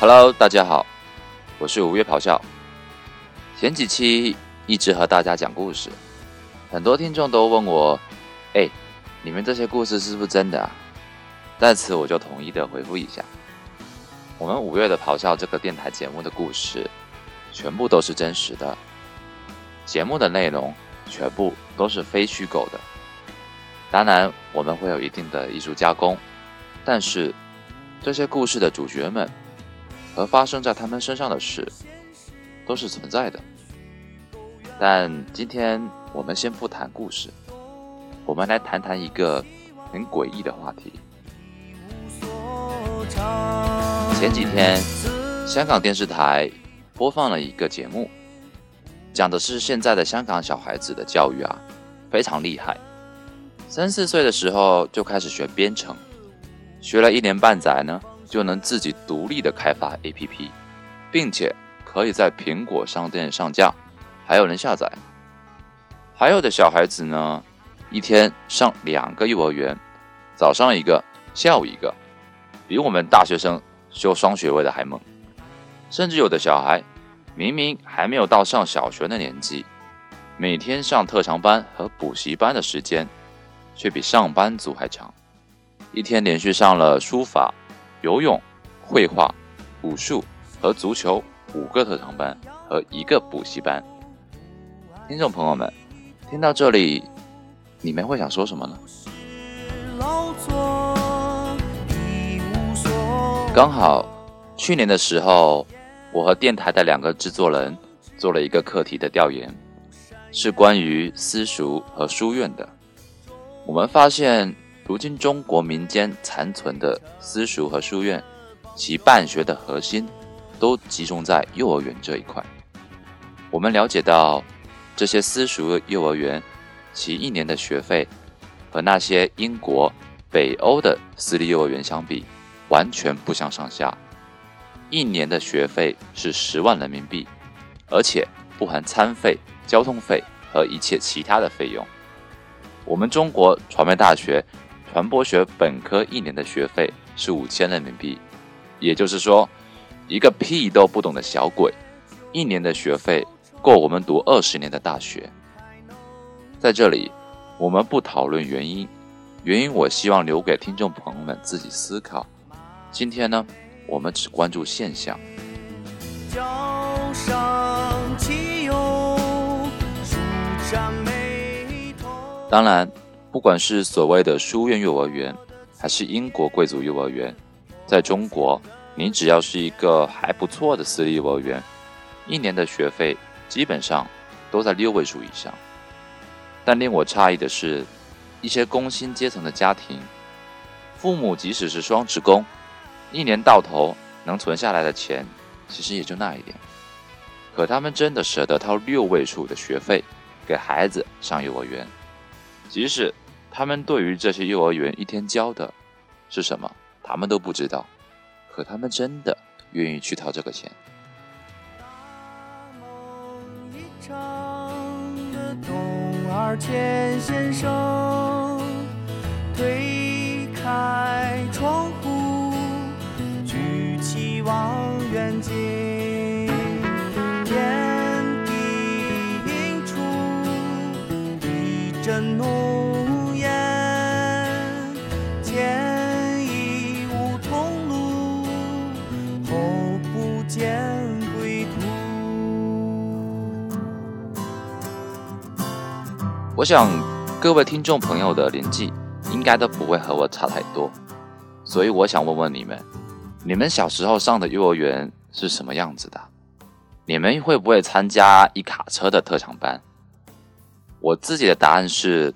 Hello，大家好，我是五月咆哮。前几期一直和大家讲故事，很多听众都问我：“哎，你们这些故事是不是真的啊？”在此我就统一的回复一下：我们五月的咆哮这个电台节目的故事，全部都是真实的，节目的内容全部都是非虚构的。当然，我们会有一定的艺术加工，但是这些故事的主角们。和发生在他们身上的事都是存在的，但今天我们先不谈故事，我们来谈谈一个很诡异的话题。前几天，香港电视台播放了一个节目，讲的是现在的香港小孩子的教育啊，非常厉害，三四岁的时候就开始学编程，学了一年半载呢。就能自己独立的开发 APP，并且可以在苹果商店上架，还有人下载。还有的小孩子呢，一天上两个幼儿园，早上一个，下午一个，比我们大学生修双学位的还猛。甚至有的小孩明明还没有到上小学的年纪，每天上特长班和补习班的时间，却比上班族还长。一天连续上了书法。游泳、绘画、武术和足球五个特长班和一个补习班。听众朋友们，听到这里，你们会想说什么呢？刚好去年的时候，我和电台的两个制作人做了一个课题的调研，是关于私塾和书院的。我们发现。如今中国民间残存的私塾和书院，其办学的核心都集中在幼儿园这一块。我们了解到，这些私塾幼儿园，其一年的学费和那些英国、北欧的私立幼儿园相比，完全不相上下。一年的学费是十万人民币，而且不含餐费、交通费和一切其他的费用。我们中国传媒大学。传播学本科一年的学费是五千人民币，也就是说，一个屁都不懂的小鬼，一年的学费够我们读二十年的大学。在这里，我们不讨论原因，原因我希望留给听众朋友们自己思考。今天呢，我们只关注现象。当然。不管是所谓的书院幼儿园，还是英国贵族幼儿园，在中国，你只要是一个还不错的私立幼儿园，一年的学费基本上都在六位数以上。但令我诧异的是，一些工薪阶层的家庭，父母即使是双职工，一年到头能存下来的钱其实也就那一点，可他们真的舍得掏六位数的学费给孩子上幼儿园。即使他们对于这些幼儿园一天交的是什么，他们都不知道，可他们真的愿意去掏这个钱。大梦一场的童儿钱先生推开窗户，举起望远镜。我想各位听众朋友的年纪应该都不会和我差太多，所以我想问问你们：你们小时候上的幼儿园是什么样子的？你们会不会参加一卡车的特长班？我自己的答案是，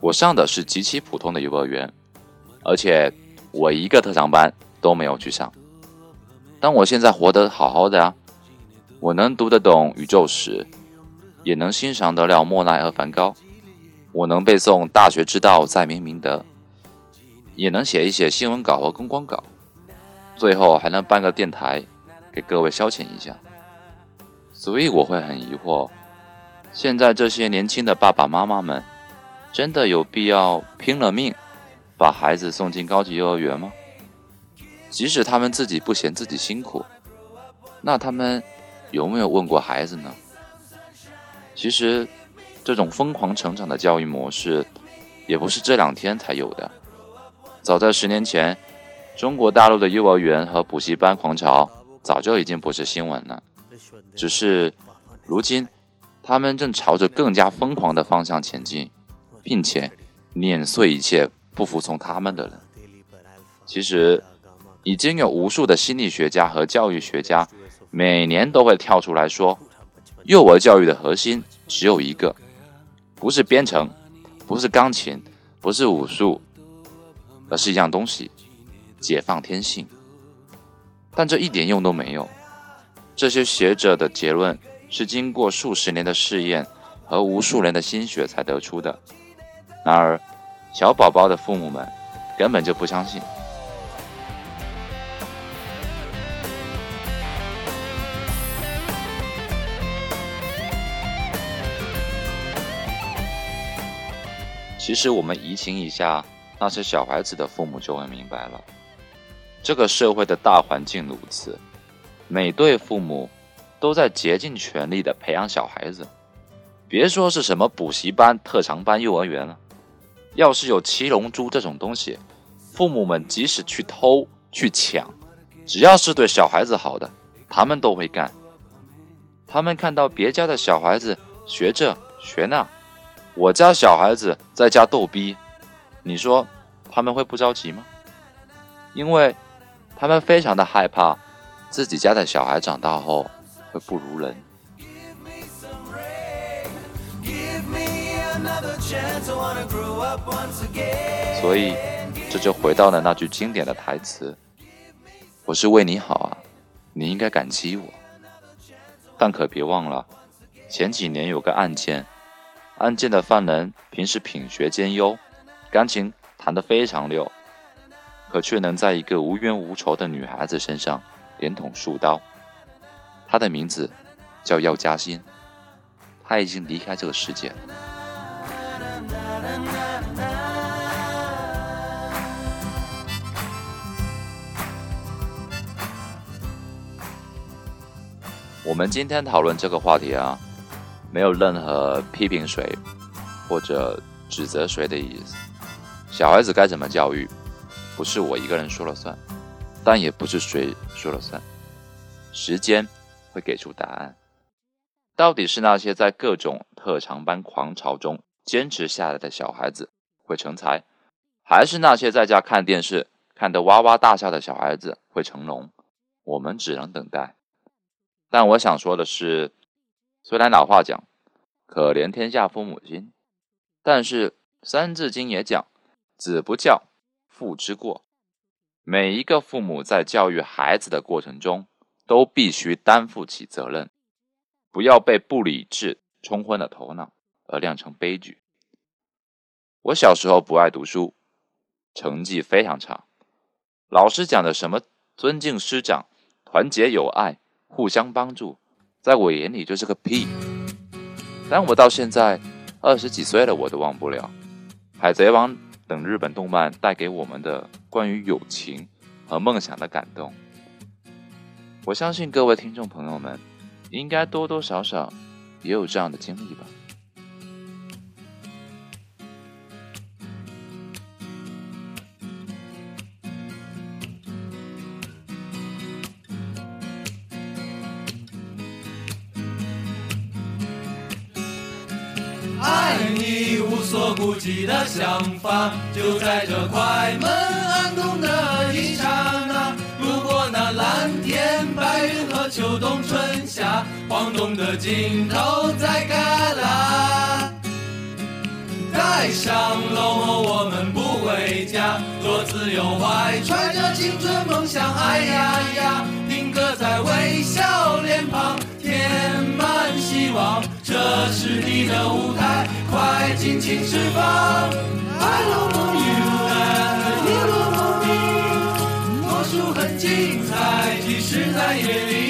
我上的是极其普通的幼儿园，而且我一个特长班都没有去上。但我现在活得好好的啊，我能读得懂宇宙史，也能欣赏得了莫奈和梵高。我能背诵《大学之道，在明明德》，也能写一写新闻稿和公关稿，最后还能办个电台，给各位消遣一下。所以我会很疑惑，现在这些年轻的爸爸妈妈们，真的有必要拼了命把孩子送进高级幼儿园吗？即使他们自己不嫌自己辛苦，那他们有没有问过孩子呢？其实，这种疯狂成长的教育模式，也不是这两天才有的。早在十年前，中国大陆的幼儿园和补习班狂潮早就已经不是新闻了。只是，如今，他们正朝着更加疯狂的方向前进，并且碾碎一切不服从他们的人。其实。已经有无数的心理学家和教育学家，每年都会跳出来说，幼儿教育的核心只有一个，不是编程，不是钢琴，不是武术，而是一样东西，解放天性。但这一点用都没有。这些学者的结论是经过数十年的试验和无数人的心血才得出的。然而，小宝宝的父母们根本就不相信。其实我们移情一下那些小孩子的父母，就会明白了，这个社会的大环境如此，每对父母都在竭尽全力的培养小孩子。别说是什么补习班、特长班、幼儿园了，要是有七龙珠这种东西，父母们即使去偷去抢，只要是对小孩子好的，他们都会干。他们看到别家的小孩子学这学那。我家小孩子在家逗逼，你说他们会不着急吗？因为他们非常的害怕自己家的小孩长大后不如人。所以这就回到了那句经典的台词：“我是为你好啊，你应该感激我。”但可别忘了，前几年有个案件。案件的犯人平时品学兼优，钢琴弹得非常溜，可却能在一个无冤无仇的女孩子身上连捅数刀。他的名字叫药家鑫，他已经离开这个世界。我们今天讨论这个话题啊。没有任何批评谁或者指责谁的意思。小孩子该怎么教育，不是我一个人说了算，但也不是谁说了算。时间给出答案。到底是那些在各种特长班狂潮中坚持下来的小孩子会成才，还是那些在家看电视看得哇哇大笑的小孩子会成龙？我们只能等待。但我想说的是。虽然老话讲“可怜天下父母心”，但是《三字经》也讲“子不教，父之过”。每一个父母在教育孩子的过程中，都必须担负起责任，不要被不理智冲昏了头脑而酿成悲剧。我小时候不爱读书，成绩非常差，老师讲的什么尊敬师长、团结友爱、互相帮助。在我眼里就是个屁，但我到现在二十几岁了，我都忘不了《海贼王》等日本动漫带给我们的关于友情和梦想的感动。我相信各位听众朋友们，应该多多少少也有这样的经历吧。所顾忌的想法，就在这快门按动的一刹那。如果那蓝秋冬春夏，晃动的镜头在旮旯。带上楼后我们不回家，多自由怀揣着青春梦想，哎呀呀，定格在微笑脸庞。填满希望，这是你的舞台，快尽情释放。I love you and you love me，魔术很精彩，即使在夜里，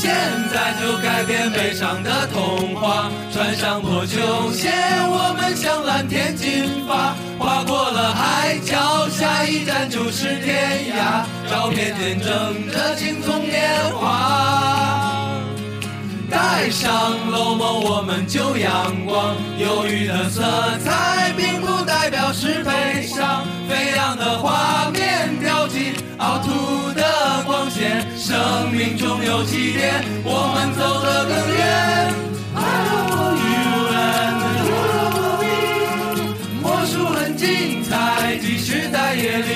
现在就改变悲伤的童话，穿上破球鞋，我们向蓝天进发，跨过了海角，下一站就是天涯。照片见证着青葱年华，带上楼梦，我们就阳光。忧郁的色彩并不代表命中有起点，我们走得更远。I love you and you love me。魔术很精彩，即使在夜里，